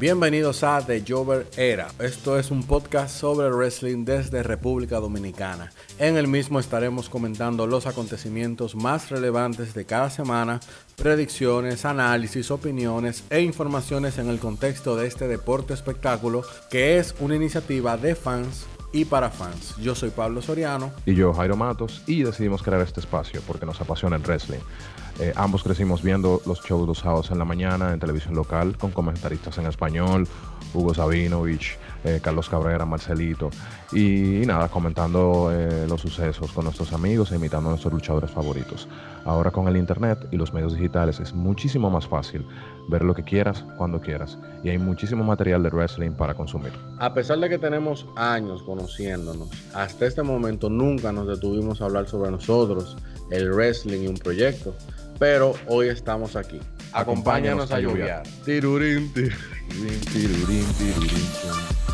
Bienvenidos a The Jover Era. Esto es un podcast sobre wrestling desde República Dominicana. En el mismo estaremos comentando los acontecimientos más relevantes de cada semana, predicciones, análisis, opiniones e informaciones en el contexto de este deporte espectáculo que es una iniciativa de fans y para fans. Yo soy Pablo Soriano. Y yo, Jairo Matos, y decidimos crear este espacio porque nos apasiona el wrestling. Eh, ambos crecimos viendo los shows los en la mañana en televisión local con comentaristas en español, Hugo Sabinovich, eh, Carlos Cabrera, Marcelito, y, nada, comentando eh, los sucesos con nuestros amigos e imitando a nuestros luchadores favoritos. Ahora con el internet y los medios digitales es muchísimo más fácil ver lo que quieras cuando quieras y hay muchísimo material de wrestling para consumir. A pesar de que tenemos años conociéndonos, hasta este momento nunca nos detuvimos a hablar sobre nosotros, el wrestling y un proyecto pero hoy estamos aquí. Acompáñanos, a, a Tirurín, tirurín, tirurín, tirurín.